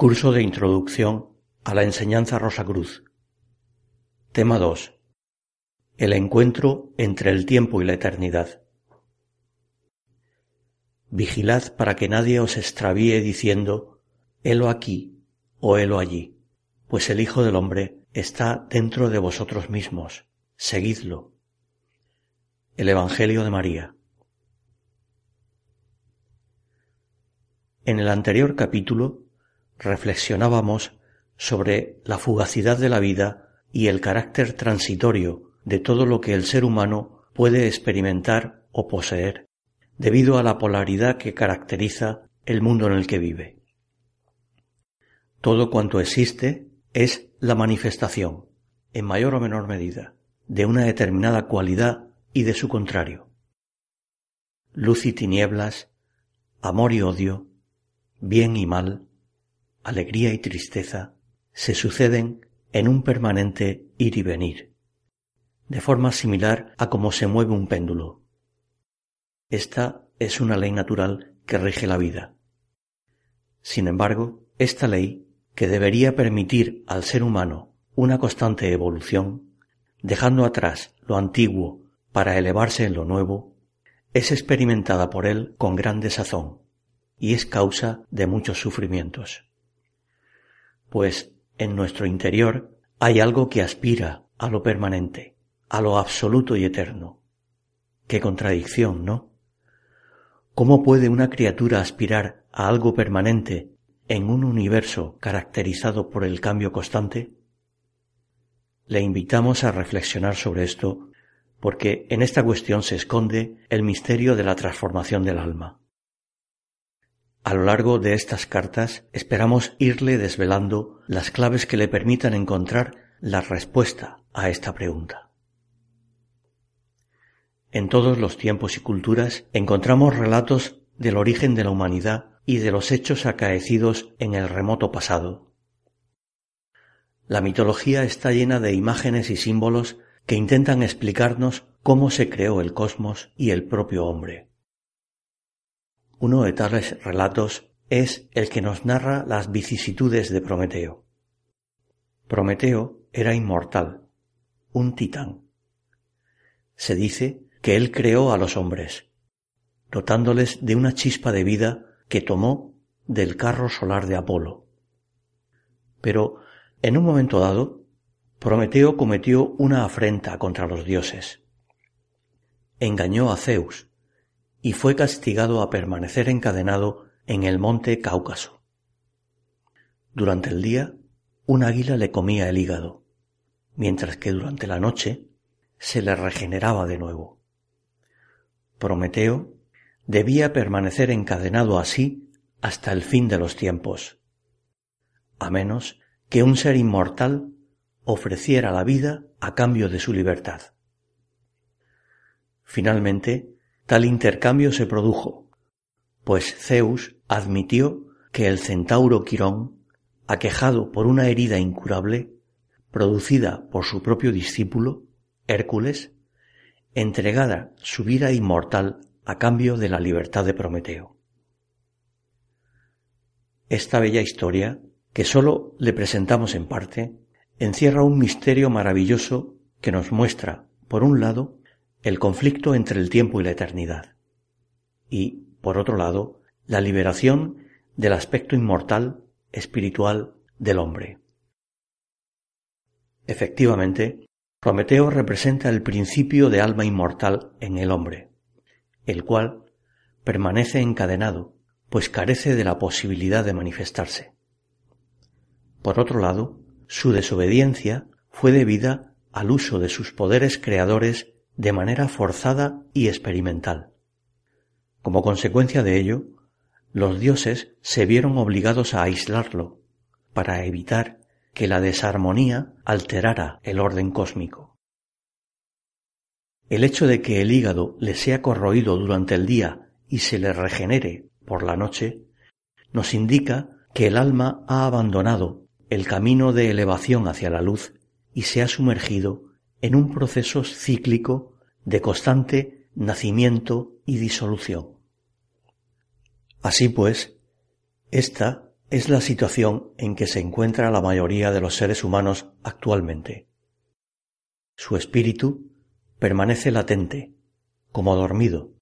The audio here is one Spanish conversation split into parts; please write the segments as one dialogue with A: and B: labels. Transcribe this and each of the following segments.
A: Curso de Introducción a la Enseñanza Rosa Cruz. Tema 2. El encuentro entre el tiempo y la eternidad. Vigilad para que nadie os extravíe diciendo, helo aquí o helo allí, pues el Hijo del Hombre está dentro de vosotros mismos, seguidlo. El Evangelio de María. En el anterior capítulo reflexionábamos sobre la fugacidad de la vida y el carácter transitorio de todo lo que el ser humano puede experimentar o poseer, debido a la polaridad que caracteriza el mundo en el que vive. Todo cuanto existe es la manifestación, en mayor o menor medida, de una determinada cualidad y de su contrario. Luz y tinieblas, amor y odio, bien y mal, alegría y tristeza se suceden en un permanente ir y venir, de forma similar a cómo se mueve un péndulo. Esta es una ley natural que rige la vida. Sin embargo, esta ley, que debería permitir al ser humano una constante evolución, dejando atrás lo antiguo para elevarse en lo nuevo, es experimentada por él con gran desazón y es causa de muchos sufrimientos pues en nuestro interior hay algo que aspira a lo permanente, a lo absoluto y eterno. Qué contradicción, ¿no? ¿Cómo puede una criatura aspirar a algo permanente en un universo caracterizado por el cambio constante? Le invitamos a reflexionar sobre esto porque en esta cuestión se esconde el misterio de la transformación del alma. A lo largo de estas cartas esperamos irle desvelando las claves que le permitan encontrar la respuesta a esta pregunta. En todos los tiempos y culturas encontramos relatos del origen de la humanidad y de los hechos acaecidos en el remoto pasado. La mitología está llena de imágenes y símbolos que intentan explicarnos cómo se creó el cosmos y el propio hombre. Uno de tales relatos es el que nos narra las vicisitudes de Prometeo. Prometeo era inmortal, un titán. Se dice que él creó a los hombres, dotándoles de una chispa de vida que tomó del carro solar de Apolo. Pero, en un momento dado, Prometeo cometió una afrenta contra los dioses. Engañó a Zeus, y fue castigado a permanecer encadenado en el monte Cáucaso. Durante el día, un águila le comía el hígado, mientras que durante la noche se le regeneraba de nuevo. Prometeo debía permanecer encadenado así hasta el fin de los tiempos, a menos que un ser inmortal ofreciera la vida a cambio de su libertad. Finalmente, Tal intercambio se produjo, pues Zeus admitió que el centauro Quirón, aquejado por una herida incurable, producida por su propio discípulo, Hércules, entregara su vida inmortal a cambio de la libertad de Prometeo. Esta bella historia, que sólo le presentamos en parte, encierra un misterio maravilloso que nos muestra, por un lado, el conflicto entre el tiempo y la eternidad. Y, por otro lado, la liberación del aspecto inmortal, espiritual del hombre. Efectivamente, Prometeo representa el principio de alma inmortal en el hombre, el cual permanece encadenado, pues carece de la posibilidad de manifestarse. Por otro lado, su desobediencia fue debida al uso de sus poderes creadores de manera forzada y experimental. Como consecuencia de ello, los dioses se vieron obligados a aislarlo para evitar que la desarmonía alterara el orden cósmico. El hecho de que el hígado le sea corroído durante el día y se le regenere por la noche nos indica que el alma ha abandonado el camino de elevación hacia la luz y se ha sumergido en un proceso cíclico de constante nacimiento y disolución. Así pues, esta es la situación en que se encuentra la mayoría de los seres humanos actualmente. Su espíritu permanece latente, como dormido,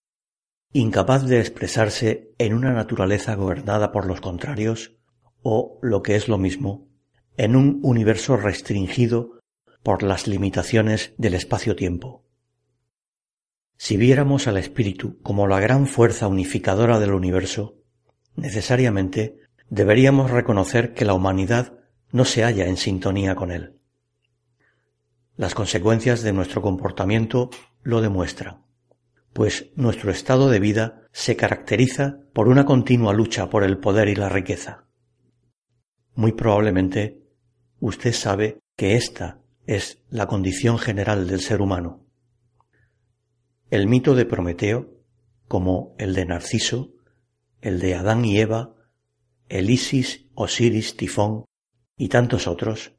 A: incapaz de expresarse en una naturaleza gobernada por los contrarios o, lo que es lo mismo, en un universo restringido por las limitaciones del espacio-tiempo. Si viéramos al espíritu como la gran fuerza unificadora del universo, necesariamente deberíamos reconocer que la humanidad no se halla en sintonía con él. Las consecuencias de nuestro comportamiento lo demuestran, pues nuestro estado de vida se caracteriza por una continua lucha por el poder y la riqueza. Muy probablemente usted sabe que esta es la condición general del ser humano. El mito de Prometeo, como el de Narciso, el de Adán y Eva, el Isis, Osiris, Tifón y tantos otros,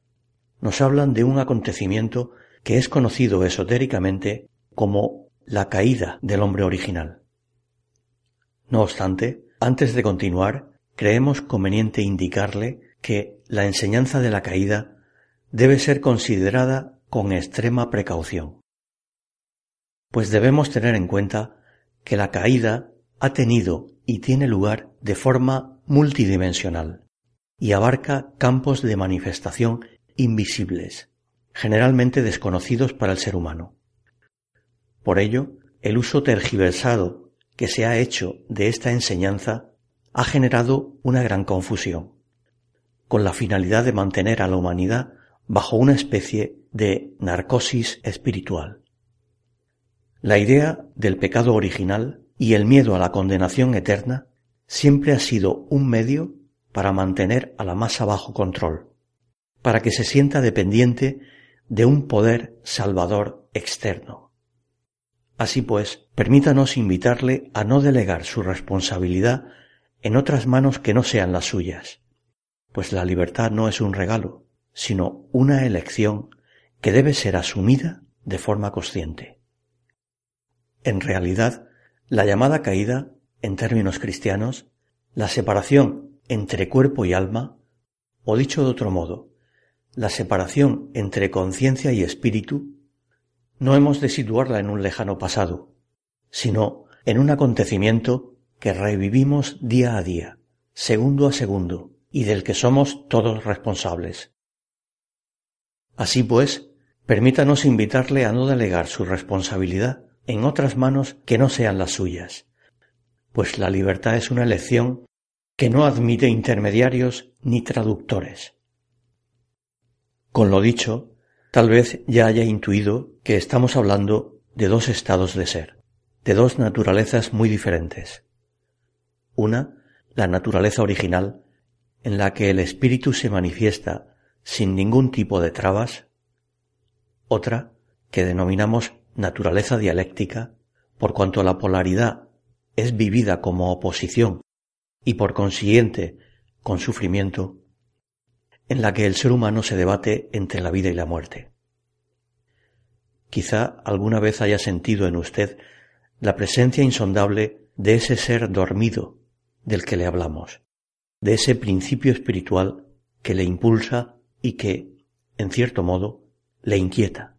A: nos hablan de un acontecimiento que es conocido esotéricamente como la caída del hombre original. No obstante, antes de continuar, creemos conveniente indicarle que la enseñanza de la caída debe ser considerada con extrema precaución pues debemos tener en cuenta que la caída ha tenido y tiene lugar de forma multidimensional y abarca campos de manifestación invisibles, generalmente desconocidos para el ser humano. Por ello, el uso tergiversado que se ha hecho de esta enseñanza ha generado una gran confusión, con la finalidad de mantener a la humanidad bajo una especie de narcosis espiritual. La idea del pecado original y el miedo a la condenación eterna siempre ha sido un medio para mantener a la masa bajo control, para que se sienta dependiente de un poder salvador externo. Así pues, permítanos invitarle a no delegar su responsabilidad en otras manos que no sean las suyas, pues la libertad no es un regalo, sino una elección que debe ser asumida de forma consciente. En realidad, la llamada caída, en términos cristianos, la separación entre cuerpo y alma, o dicho de otro modo, la separación entre conciencia y espíritu, no hemos de situarla en un lejano pasado, sino en un acontecimiento que revivimos día a día, segundo a segundo, y del que somos todos responsables. Así pues, permítanos invitarle a no delegar su responsabilidad en otras manos que no sean las suyas, pues la libertad es una elección que no admite intermediarios ni traductores. Con lo dicho, tal vez ya haya intuido que estamos hablando de dos estados de ser, de dos naturalezas muy diferentes. Una, la naturaleza original, en la que el espíritu se manifiesta sin ningún tipo de trabas. Otra, que denominamos naturaleza dialéctica, por cuanto la polaridad es vivida como oposición y por consiguiente con sufrimiento, en la que el ser humano se debate entre la vida y la muerte. Quizá alguna vez haya sentido en usted la presencia insondable de ese ser dormido del que le hablamos, de ese principio espiritual que le impulsa y que, en cierto modo, le inquieta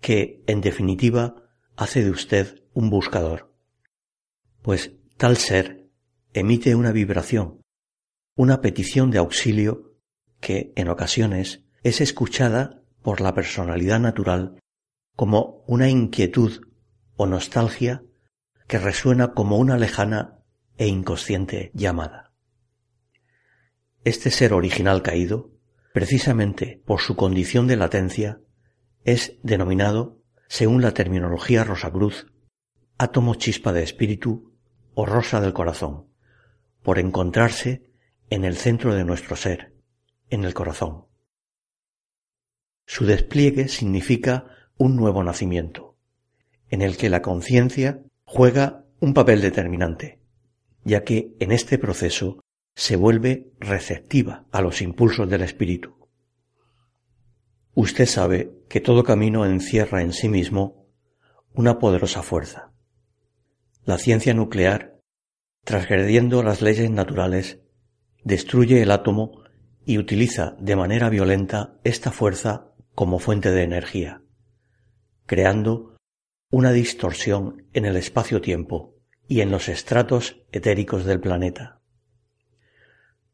A: que, en definitiva, hace de usted un buscador. Pues tal ser emite una vibración, una petición de auxilio que, en ocasiones, es escuchada por la personalidad natural como una inquietud o nostalgia que resuena como una lejana e inconsciente llamada. Este ser original caído, precisamente por su condición de latencia, es denominado, según la terminología Rosacruz, átomo chispa de espíritu o rosa del corazón, por encontrarse en el centro de nuestro ser, en el corazón. Su despliegue significa un nuevo nacimiento, en el que la conciencia juega un papel determinante, ya que en este proceso se vuelve receptiva a los impulsos del espíritu. Usted sabe que todo camino encierra en sí mismo una poderosa fuerza. La ciencia nuclear, transgrediendo las leyes naturales, destruye el átomo y utiliza de manera violenta esta fuerza como fuente de energía, creando una distorsión en el espacio-tiempo y en los estratos etéricos del planeta.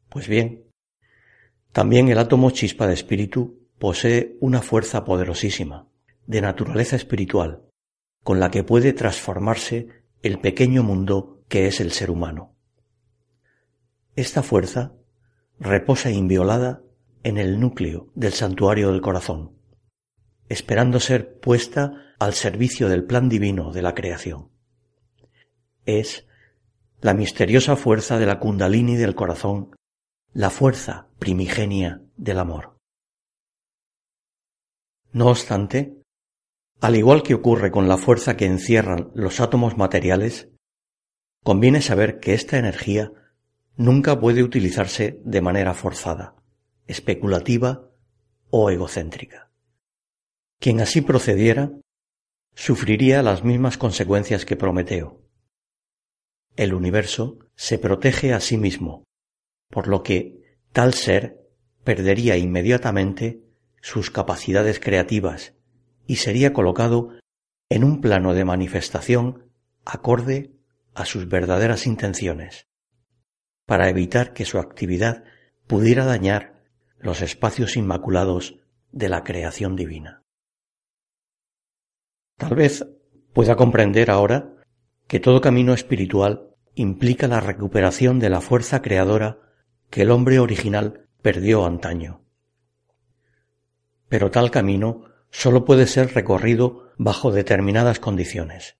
A: Pues bien, también el átomo chispa de espíritu posee una fuerza poderosísima, de naturaleza espiritual, con la que puede transformarse el pequeño mundo que es el ser humano. Esta fuerza reposa inviolada en el núcleo del santuario del corazón, esperando ser puesta al servicio del plan divino de la creación. Es la misteriosa fuerza de la kundalini del corazón, la fuerza primigenia del amor. No obstante, al igual que ocurre con la fuerza que encierran los átomos materiales, conviene saber que esta energía nunca puede utilizarse de manera forzada, especulativa o egocéntrica. Quien así procediera sufriría las mismas consecuencias que Prometeo. El universo se protege a sí mismo, por lo que tal ser perdería inmediatamente sus capacidades creativas y sería colocado en un plano de manifestación acorde a sus verdaderas intenciones, para evitar que su actividad pudiera dañar los espacios inmaculados de la creación divina. Tal vez pueda comprender ahora que todo camino espiritual implica la recuperación de la fuerza creadora que el hombre original perdió antaño pero tal camino sólo puede ser recorrido bajo determinadas condiciones.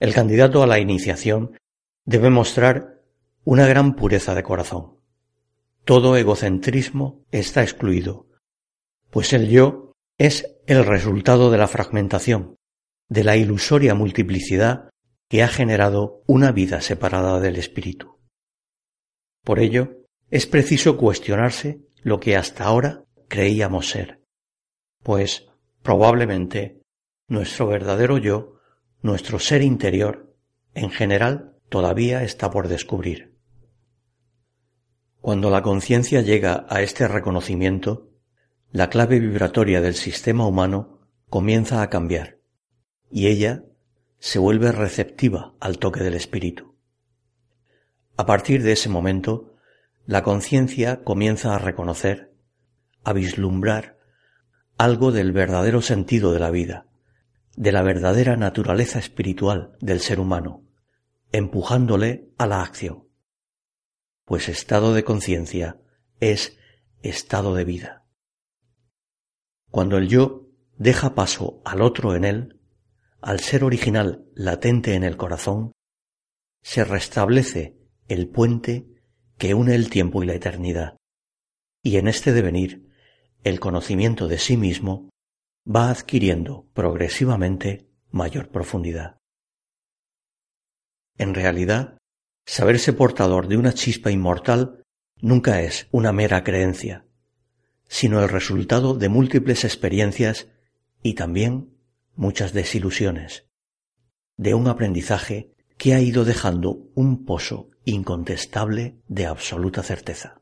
A: El candidato a la iniciación debe mostrar una gran pureza de corazón. Todo egocentrismo está excluido, pues el yo es el resultado de la fragmentación, de la ilusoria multiplicidad que ha generado una vida separada del espíritu. Por ello, es preciso cuestionarse lo que hasta ahora creíamos ser, pues probablemente nuestro verdadero yo, nuestro ser interior, en general todavía está por descubrir. Cuando la conciencia llega a este reconocimiento, la clave vibratoria del sistema humano comienza a cambiar y ella se vuelve receptiva al toque del espíritu. A partir de ese momento, la conciencia comienza a reconocer a vislumbrar algo del verdadero sentido de la vida, de la verdadera naturaleza espiritual del ser humano, empujándole a la acción. Pues estado de conciencia es estado de vida. Cuando el yo deja paso al otro en él, al ser original latente en el corazón, se restablece el puente que une el tiempo y la eternidad, y en este devenir el conocimiento de sí mismo va adquiriendo progresivamente mayor profundidad. En realidad, saberse portador de una chispa inmortal nunca es una mera creencia, sino el resultado de múltiples experiencias y también muchas desilusiones, de un aprendizaje que ha ido dejando un pozo incontestable de absoluta certeza.